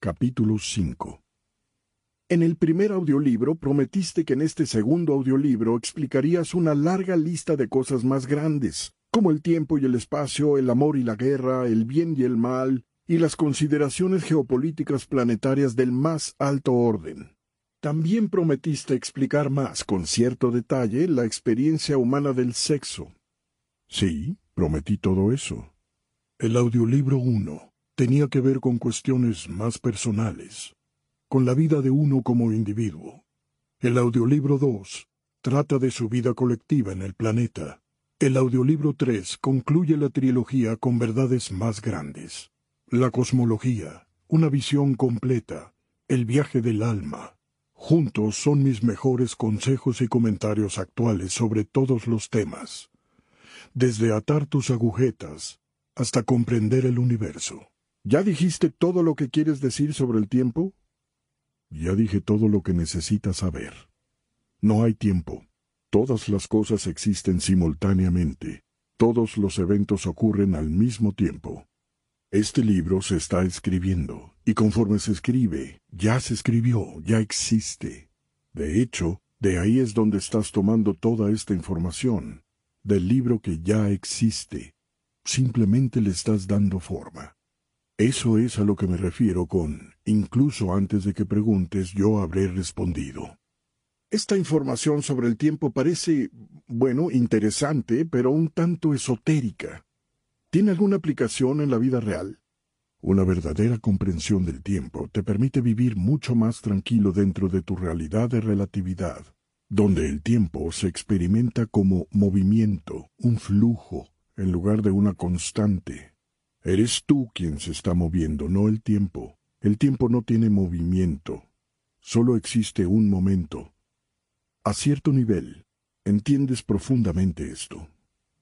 Capítulo 5 En el primer audiolibro prometiste que en este segundo audiolibro explicarías una larga lista de cosas más grandes, como el tiempo y el espacio, el amor y la guerra, el bien y el mal, y las consideraciones geopolíticas planetarias del más alto orden. También prometiste explicar más, con cierto detalle, la experiencia humana del sexo. Sí, prometí todo eso. El audiolibro 1 tenía que ver con cuestiones más personales, con la vida de uno como individuo. El audiolibro 2 trata de su vida colectiva en el planeta. El audiolibro 3 concluye la trilogía con verdades más grandes. La cosmología, una visión completa, el viaje del alma. Juntos son mis mejores consejos y comentarios actuales sobre todos los temas, desde atar tus agujetas hasta comprender el universo. ¿Ya dijiste todo lo que quieres decir sobre el tiempo? Ya dije todo lo que necesitas saber. No hay tiempo. Todas las cosas existen simultáneamente. Todos los eventos ocurren al mismo tiempo. Este libro se está escribiendo, y conforme se escribe, ya se escribió, ya existe. De hecho, de ahí es donde estás tomando toda esta información, del libro que ya existe. Simplemente le estás dando forma. Eso es a lo que me refiero con, incluso antes de que preguntes, yo habré respondido. Esta información sobre el tiempo parece, bueno, interesante, pero un tanto esotérica. ¿Tiene alguna aplicación en la vida real? Una verdadera comprensión del tiempo te permite vivir mucho más tranquilo dentro de tu realidad de relatividad, donde el tiempo se experimenta como movimiento, un flujo, en lugar de una constante. Eres tú quien se está moviendo, no el tiempo. El tiempo no tiene movimiento, solo existe un momento. A cierto nivel, entiendes profundamente esto.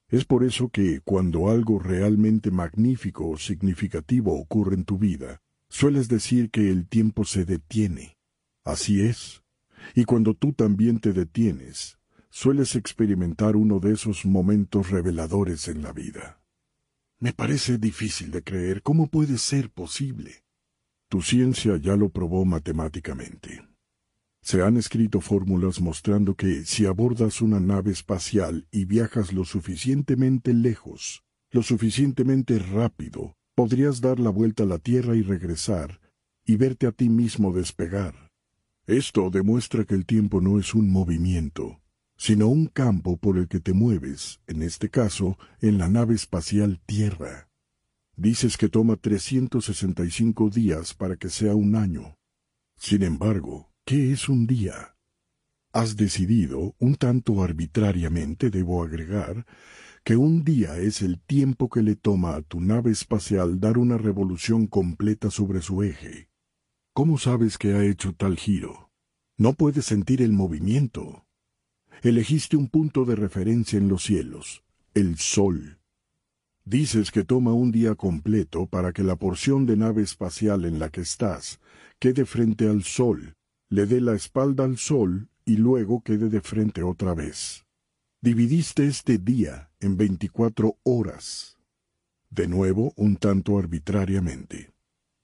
Es por eso que cuando algo realmente magnífico o significativo ocurre en tu vida, sueles decir que el tiempo se detiene. Así es. Y cuando tú también te detienes, sueles experimentar uno de esos momentos reveladores en la vida. Me parece difícil de creer cómo puede ser posible. Tu ciencia ya lo probó matemáticamente. Se han escrito fórmulas mostrando que si abordas una nave espacial y viajas lo suficientemente lejos, lo suficientemente rápido, podrías dar la vuelta a la Tierra y regresar, y verte a ti mismo despegar. Esto demuestra que el tiempo no es un movimiento, sino un campo por el que te mueves, en este caso, en la nave espacial Tierra. Dices que toma 365 días para que sea un año. Sin embargo, ¿Qué es un día? Has decidido, un tanto arbitrariamente debo agregar, que un día es el tiempo que le toma a tu nave espacial dar una revolución completa sobre su eje. ¿Cómo sabes que ha hecho tal giro? No puedes sentir el movimiento. Elegiste un punto de referencia en los cielos, el Sol. Dices que toma un día completo para que la porción de nave espacial en la que estás quede frente al Sol le dé la espalda al sol y luego quede de frente otra vez. Dividiste este día en veinticuatro horas. De nuevo, un tanto arbitrariamente.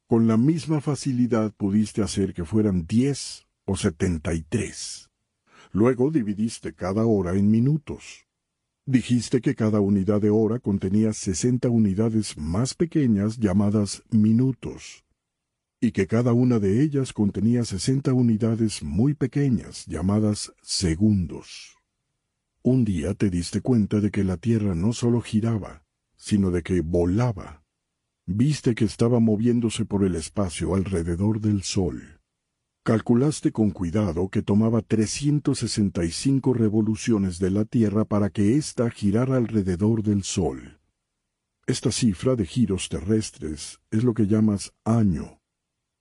Con la misma facilidad pudiste hacer que fueran diez o setenta y tres. Luego dividiste cada hora en minutos. Dijiste que cada unidad de hora contenía sesenta unidades más pequeñas llamadas minutos y que cada una de ellas contenía sesenta unidades muy pequeñas llamadas segundos. Un día te diste cuenta de que la Tierra no solo giraba, sino de que volaba. Viste que estaba moviéndose por el espacio alrededor del Sol. Calculaste con cuidado que tomaba 365 revoluciones de la Tierra para que ésta girara alrededor del Sol. Esta cifra de giros terrestres es lo que llamas año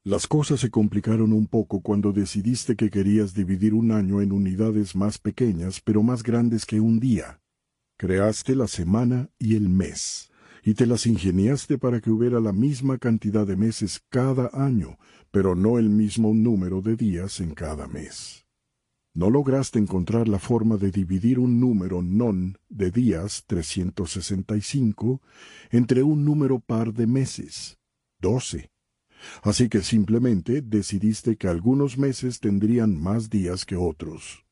las cosas se complicaron un poco cuando decidiste que querías dividir un año en unidades más pequeñas pero más grandes que un día. Creaste la semana y el mes, y te las ingeniaste para que hubiera la misma cantidad de meses cada año, pero no el mismo número de días en cada mes. No lograste encontrar la forma de dividir un número non de días 365 entre un número par de meses, doce Así que simplemente decidiste que algunos meses tendrían más días que otros.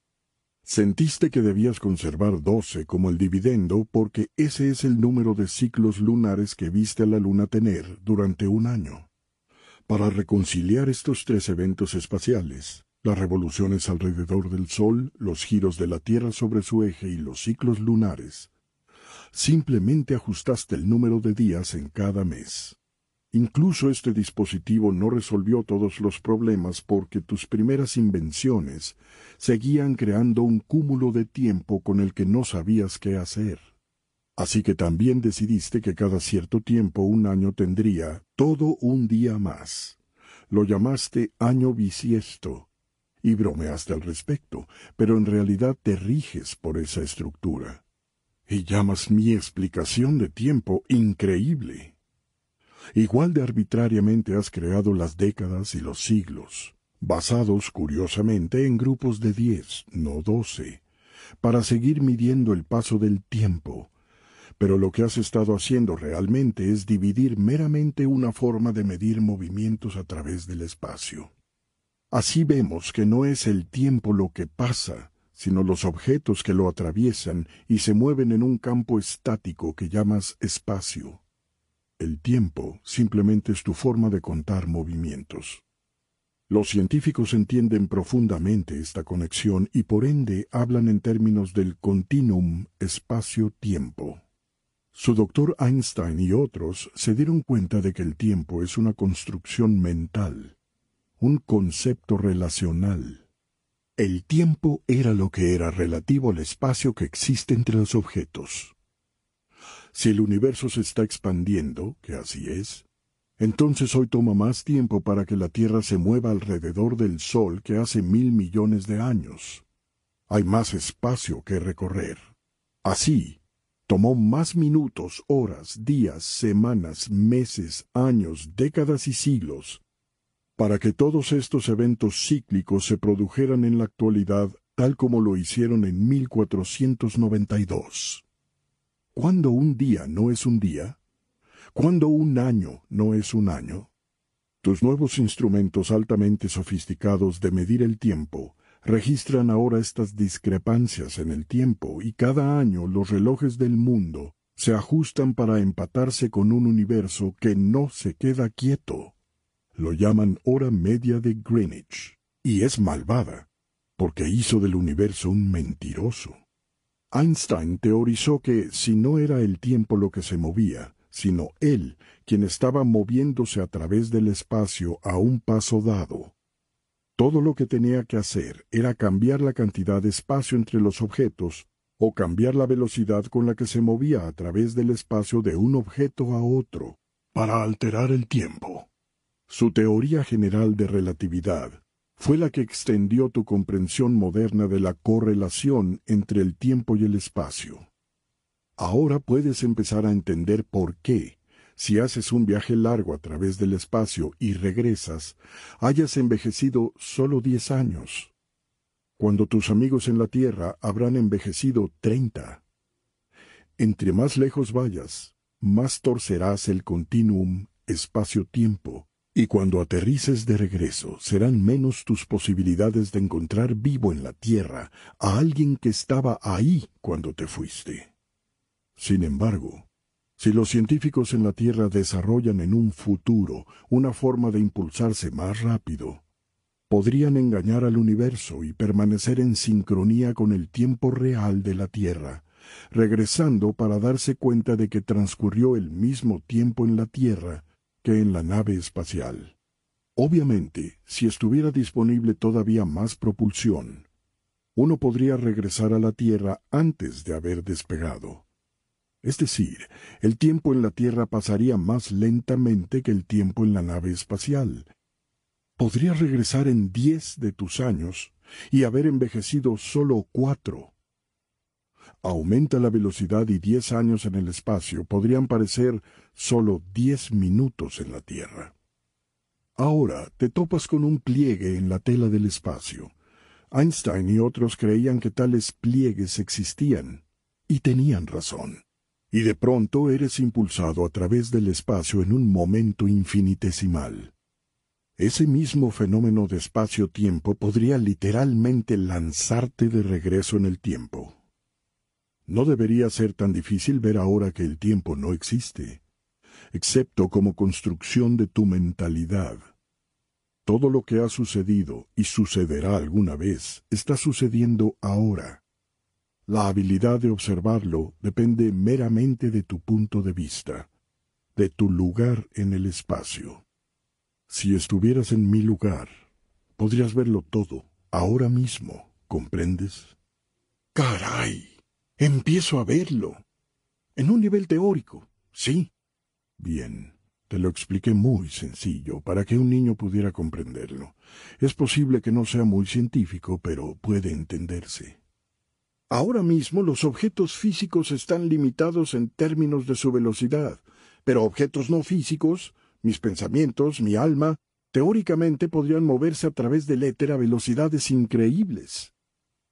Sentiste que debías conservar doce como el dividendo porque ese es el número de ciclos lunares que viste a la luna tener durante un año. Para reconciliar estos tres eventos espaciales, las revoluciones alrededor del Sol, los giros de la Tierra sobre su eje y los ciclos lunares, simplemente ajustaste el número de días en cada mes. Incluso este dispositivo no resolvió todos los problemas porque tus primeras invenciones seguían creando un cúmulo de tiempo con el que no sabías qué hacer. Así que también decidiste que cada cierto tiempo un año tendría todo un día más. Lo llamaste año bisiesto y bromeaste al respecto, pero en realidad te riges por esa estructura. Y llamas mi explicación de tiempo increíble. Igual de arbitrariamente has creado las décadas y los siglos, basados curiosamente en grupos de diez, no doce, para seguir midiendo el paso del tiempo. Pero lo que has estado haciendo realmente es dividir meramente una forma de medir movimientos a través del espacio. Así vemos que no es el tiempo lo que pasa, sino los objetos que lo atraviesan y se mueven en un campo estático que llamas espacio. El tiempo simplemente es tu forma de contar movimientos. Los científicos entienden profundamente esta conexión y por ende hablan en términos del continuum espacio-tiempo. Su doctor Einstein y otros se dieron cuenta de que el tiempo es una construcción mental, un concepto relacional. El tiempo era lo que era relativo al espacio que existe entre los objetos. Si el universo se está expandiendo, que así es, entonces hoy toma más tiempo para que la Tierra se mueva alrededor del Sol que hace mil millones de años. Hay más espacio que recorrer. Así, tomó más minutos, horas, días, semanas, meses, años, décadas y siglos para que todos estos eventos cíclicos se produjeran en la actualidad tal como lo hicieron en 1492. ¿Cuándo un día no es un día? ¿Cuándo un año no es un año? Tus nuevos instrumentos altamente sofisticados de medir el tiempo registran ahora estas discrepancias en el tiempo y cada año los relojes del mundo se ajustan para empatarse con un universo que no se queda quieto. Lo llaman hora media de Greenwich y es malvada porque hizo del universo un mentiroso. Einstein teorizó que si no era el tiempo lo que se movía, sino él quien estaba moviéndose a través del espacio a un paso dado. Todo lo que tenía que hacer era cambiar la cantidad de espacio entre los objetos o cambiar la velocidad con la que se movía a través del espacio de un objeto a otro, para alterar el tiempo. Su teoría general de relatividad fue la que extendió tu comprensión moderna de la correlación entre el tiempo y el espacio. Ahora puedes empezar a entender por qué, si haces un viaje largo a través del espacio y regresas, hayas envejecido solo diez años, cuando tus amigos en la Tierra habrán envejecido treinta. Entre más lejos vayas, más torcerás el continuum espacio-tiempo y cuando aterrices de regreso serán menos tus posibilidades de encontrar vivo en la tierra a alguien que estaba ahí cuando te fuiste. Sin embargo, si los científicos en la Tierra desarrollan en un futuro una forma de impulsarse más rápido, podrían engañar al universo y permanecer en sincronía con el tiempo real de la Tierra, regresando para darse cuenta de que transcurrió el mismo tiempo en la Tierra que en la nave espacial. Obviamente, si estuviera disponible todavía más propulsión, uno podría regresar a la Tierra antes de haber despegado. Es decir, el tiempo en la Tierra pasaría más lentamente que el tiempo en la nave espacial. Podrías regresar en diez de tus años y haber envejecido solo cuatro aumenta la velocidad y diez años en el espacio podrían parecer solo diez minutos en la Tierra. Ahora te topas con un pliegue en la tela del espacio. Einstein y otros creían que tales pliegues existían, y tenían razón. Y de pronto eres impulsado a través del espacio en un momento infinitesimal. Ese mismo fenómeno de espacio-tiempo podría literalmente lanzarte de regreso en el tiempo. No debería ser tan difícil ver ahora que el tiempo no existe, excepto como construcción de tu mentalidad. Todo lo que ha sucedido y sucederá alguna vez está sucediendo ahora. La habilidad de observarlo depende meramente de tu punto de vista, de tu lugar en el espacio. Si estuvieras en mi lugar, podrías verlo todo, ahora mismo, ¿comprendes? Caray, empiezo a verlo. En un nivel teórico, sí. Bien, te lo expliqué muy sencillo para que un niño pudiera comprenderlo. Es posible que no sea muy científico, pero puede entenderse. Ahora mismo los objetos físicos están limitados en términos de su velocidad, pero objetos no físicos mis pensamientos, mi alma, teóricamente podrían moverse a través del éter a velocidades increíbles.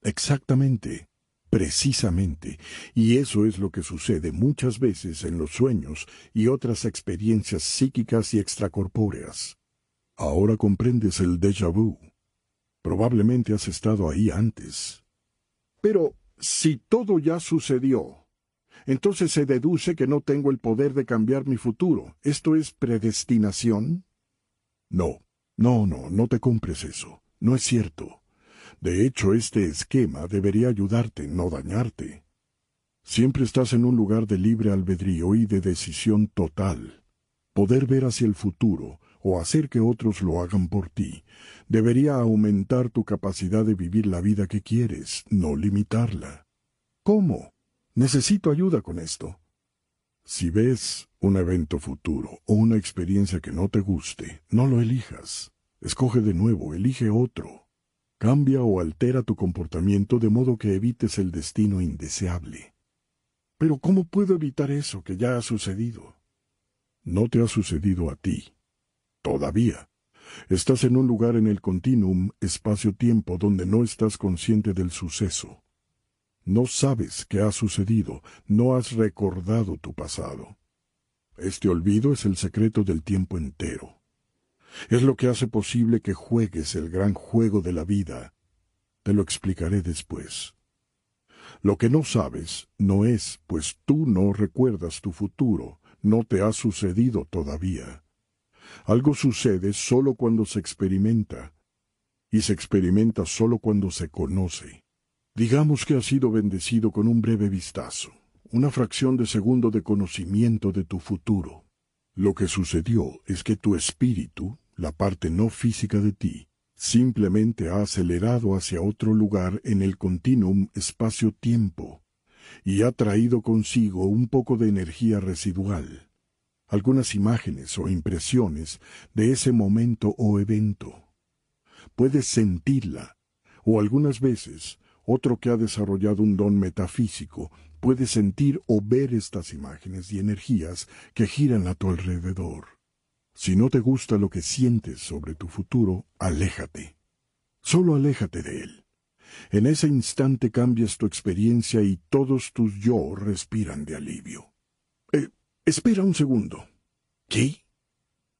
Exactamente, precisamente, y eso es lo que sucede muchas veces en los sueños y otras experiencias psíquicas y extracorpóreas. Ahora comprendes el déjà vu. Probablemente has estado ahí antes. Pero si todo ya sucedió, entonces se deduce que no tengo el poder de cambiar mi futuro. ¿Esto es predestinación? No, no, no, no te compres eso. No es cierto. De hecho, este esquema debería ayudarte, no dañarte. Siempre estás en un lugar de libre albedrío y de decisión total. Poder ver hacia el futuro o hacer que otros lo hagan por ti debería aumentar tu capacidad de vivir la vida que quieres, no limitarla. ¿Cómo? Necesito ayuda con esto. Si ves un evento futuro o una experiencia que no te guste, no lo elijas. Escoge de nuevo, elige otro. Cambia o altera tu comportamiento de modo que evites el destino indeseable. Pero ¿cómo puedo evitar eso que ya ha sucedido? No te ha sucedido a ti. Todavía. Estás en un lugar en el continuum espacio-tiempo donde no estás consciente del suceso. No sabes qué ha sucedido, no has recordado tu pasado. Este olvido es el secreto del tiempo entero. Es lo que hace posible que juegues el gran juego de la vida. Te lo explicaré después. Lo que no sabes no es, pues tú no recuerdas tu futuro, no te ha sucedido todavía. Algo sucede solo cuando se experimenta, y se experimenta solo cuando se conoce. Digamos que has sido bendecido con un breve vistazo, una fracción de segundo de conocimiento de tu futuro. Lo que sucedió es que tu espíritu, la parte no física de ti, simplemente ha acelerado hacia otro lugar en el continuum espacio-tiempo y ha traído consigo un poco de energía residual, algunas imágenes o impresiones de ese momento o evento. Puedes sentirla, o algunas veces otro que ha desarrollado un don metafísico puede sentir o ver estas imágenes y energías que giran a tu alrededor. Si no te gusta lo que sientes sobre tu futuro, aléjate. Solo aléjate de él. En ese instante cambias tu experiencia y todos tus yo respiran de alivio. Eh, espera un segundo. ¿Qué?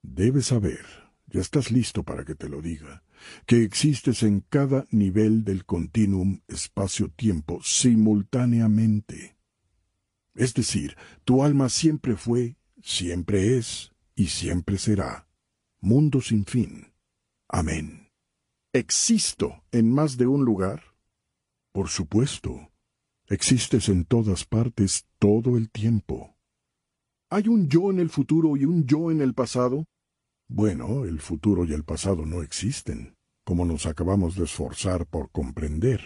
Debes saber, ya estás listo para que te lo diga, que existes en cada nivel del continuum espacio-tiempo simultáneamente. Es decir, tu alma siempre fue, siempre es y siempre será. Mundo sin fin. Amén. ¿Existo en más de un lugar? Por supuesto. Existes en todas partes todo el tiempo. ¿Hay un yo en el futuro y un yo en el pasado? Bueno, el futuro y el pasado no existen, como nos acabamos de esforzar por comprender,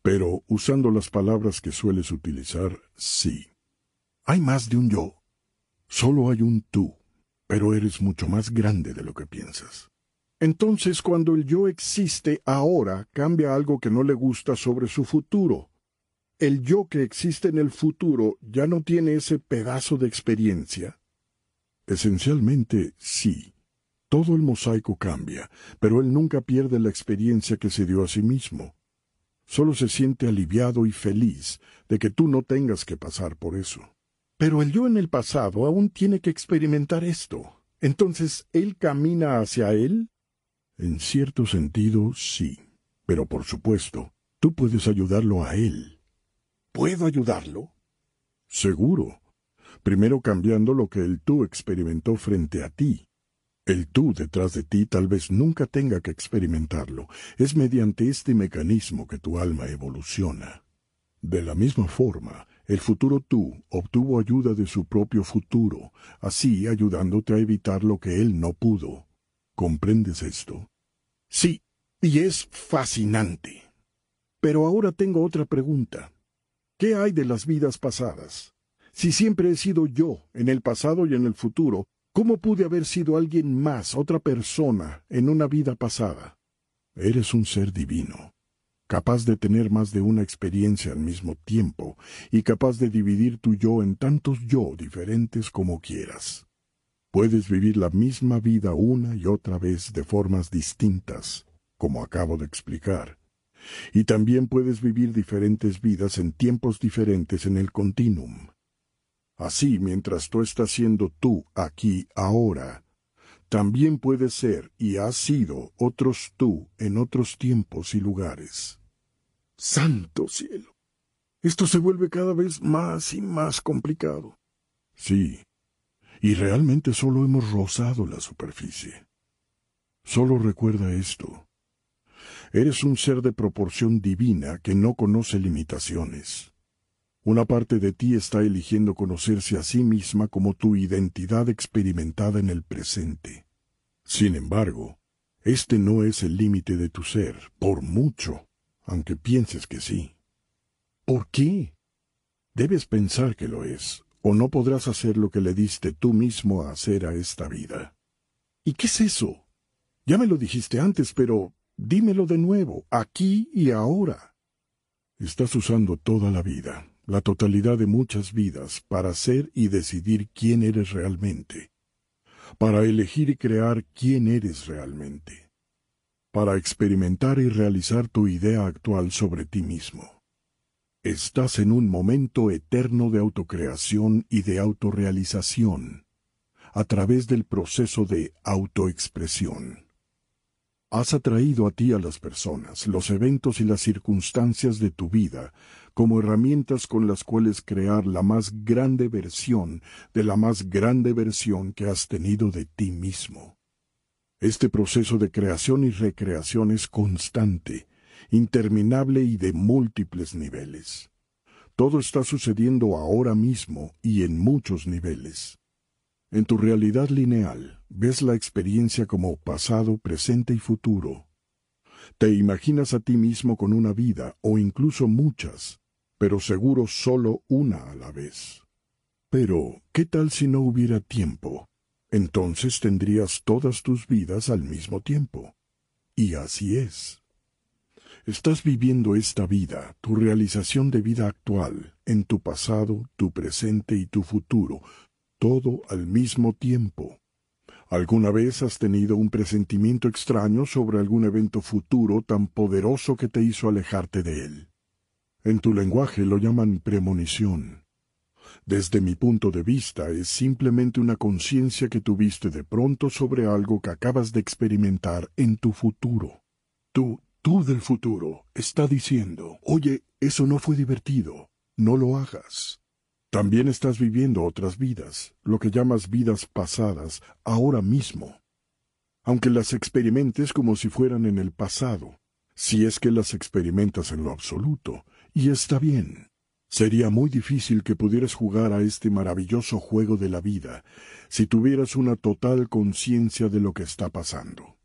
pero usando las palabras que sueles utilizar, sí. Hay más de un yo. Solo hay un tú, pero eres mucho más grande de lo que piensas. Entonces, cuando el yo existe ahora, cambia algo que no le gusta sobre su futuro. El yo que existe en el futuro ya no tiene ese pedazo de experiencia. Esencialmente, sí. Todo el mosaico cambia, pero él nunca pierde la experiencia que se dio a sí mismo. Solo se siente aliviado y feliz de que tú no tengas que pasar por eso. Pero el yo en el pasado aún tiene que experimentar esto. Entonces, ¿él camina hacia él? En cierto sentido, sí. Pero por supuesto, tú puedes ayudarlo a él. ¿Puedo ayudarlo? Seguro. Primero cambiando lo que el tú experimentó frente a ti. El tú detrás de ti tal vez nunca tenga que experimentarlo. Es mediante este mecanismo que tu alma evoluciona. De la misma forma, el futuro tú obtuvo ayuda de su propio futuro, así ayudándote a evitar lo que él no pudo. ¿Comprendes esto? Sí, y es fascinante. Pero ahora tengo otra pregunta. ¿Qué hay de las vidas pasadas? Si siempre he sido yo, en el pasado y en el futuro, ¿cómo pude haber sido alguien más, otra persona, en una vida pasada? Eres un ser divino capaz de tener más de una experiencia al mismo tiempo y capaz de dividir tu yo en tantos yo diferentes como quieras. Puedes vivir la misma vida una y otra vez de formas distintas, como acabo de explicar. Y también puedes vivir diferentes vidas en tiempos diferentes en el continuum. Así, mientras tú estás siendo tú aquí ahora, también puedes ser y has sido otros tú en otros tiempos y lugares. Santo cielo. Esto se vuelve cada vez más y más complicado. Sí, y realmente solo hemos rozado la superficie. Solo recuerda esto. Eres un ser de proporción divina que no conoce limitaciones. Una parte de ti está eligiendo conocerse a sí misma como tu identidad experimentada en el presente. Sin embargo, este no es el límite de tu ser, por mucho, aunque pienses que sí. ¿Por qué? Debes pensar que lo es, o no podrás hacer lo que le diste tú mismo a hacer a esta vida. ¿Y qué es eso? Ya me lo dijiste antes, pero dímelo de nuevo, aquí y ahora. Estás usando toda la vida, la totalidad de muchas vidas para ser y decidir quién eres realmente, para elegir y crear quién eres realmente, para experimentar y realizar tu idea actual sobre ti mismo. Estás en un momento eterno de autocreación y de autorrealización, a través del proceso de autoexpresión. Has atraído a ti a las personas, los eventos y las circunstancias de tu vida como herramientas con las cuales crear la más grande versión de la más grande versión que has tenido de ti mismo. Este proceso de creación y recreación es constante, interminable y de múltiples niveles. Todo está sucediendo ahora mismo y en muchos niveles. En tu realidad lineal, ves la experiencia como pasado, presente y futuro. Te imaginas a ti mismo con una vida o incluso muchas, pero seguro solo una a la vez. Pero, ¿qué tal si no hubiera tiempo? Entonces tendrías todas tus vidas al mismo tiempo. Y así es. Estás viviendo esta vida, tu realización de vida actual, en tu pasado, tu presente y tu futuro, todo al mismo tiempo. ¿Alguna vez has tenido un presentimiento extraño sobre algún evento futuro tan poderoso que te hizo alejarte de él? En tu lenguaje lo llaman premonición. Desde mi punto de vista es simplemente una conciencia que tuviste de pronto sobre algo que acabas de experimentar en tu futuro. Tú, tú del futuro, está diciendo, oye, eso no fue divertido, no lo hagas. También estás viviendo otras vidas, lo que llamas vidas pasadas, ahora mismo. Aunque las experimentes como si fueran en el pasado, si es que las experimentas en lo absoluto, y está bien. Sería muy difícil que pudieras jugar a este maravilloso juego de la vida si tuvieras una total conciencia de lo que está pasando.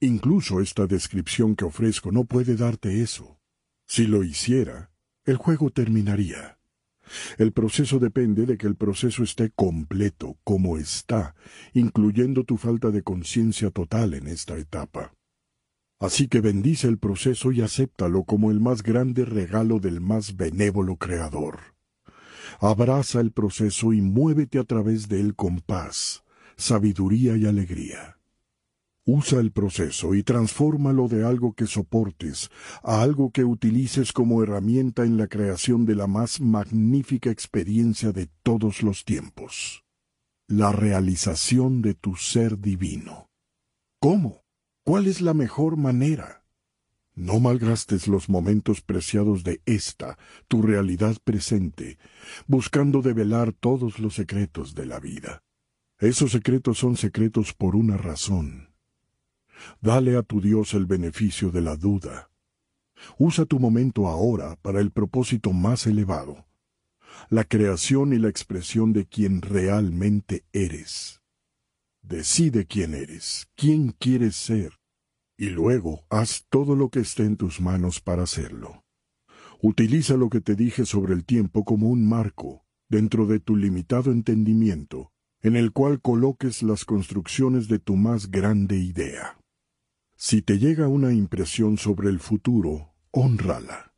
Incluso esta descripción que ofrezco no puede darte eso. Si lo hiciera, el juego terminaría. El proceso depende de que el proceso esté completo, como está, incluyendo tu falta de conciencia total en esta etapa. Así que bendice el proceso y acéptalo como el más grande regalo del más benévolo Creador. Abraza el proceso y muévete a través de él con paz, sabiduría y alegría. Usa el proceso y transfórmalo de algo que soportes a algo que utilices como herramienta en la creación de la más magnífica experiencia de todos los tiempos. La realización de tu ser divino. ¿Cómo? ¿Cuál es la mejor manera? No malgastes los momentos preciados de esta, tu realidad presente, buscando develar todos los secretos de la vida. Esos secretos son secretos por una razón. Dale a tu Dios el beneficio de la duda. Usa tu momento ahora para el propósito más elevado, la creación y la expresión de quien realmente eres. Decide quién eres, quién quieres ser, y luego haz todo lo que esté en tus manos para hacerlo. Utiliza lo que te dije sobre el tiempo como un marco, dentro de tu limitado entendimiento, en el cual coloques las construcciones de tu más grande idea. Si te llega una impresión sobre el futuro, honrala.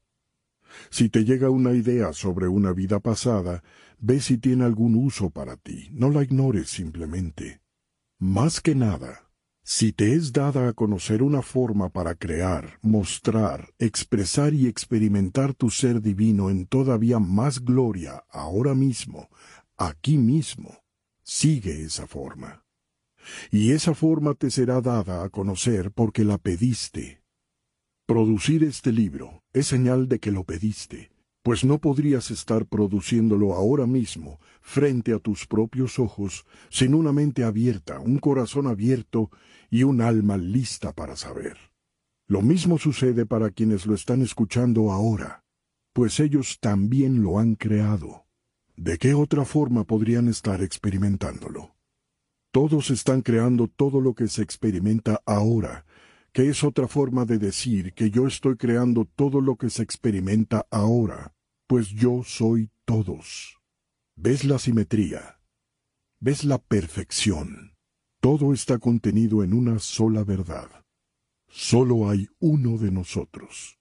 Si te llega una idea sobre una vida pasada, ve si tiene algún uso para ti, no la ignores simplemente. Más que nada, si te es dada a conocer una forma para crear, mostrar, expresar y experimentar tu ser divino en todavía más gloria ahora mismo, aquí mismo, sigue esa forma. Y esa forma te será dada a conocer porque la pediste. Producir este libro es señal de que lo pediste, pues no podrías estar produciéndolo ahora mismo frente a tus propios ojos sin una mente abierta, un corazón abierto y un alma lista para saber. Lo mismo sucede para quienes lo están escuchando ahora, pues ellos también lo han creado. ¿De qué otra forma podrían estar experimentándolo? Todos están creando todo lo que se experimenta ahora, que es otra forma de decir que yo estoy creando todo lo que se experimenta ahora, pues yo soy todos. ¿Ves la simetría? ¿Ves la perfección? Todo está contenido en una sola verdad. Solo hay uno de nosotros.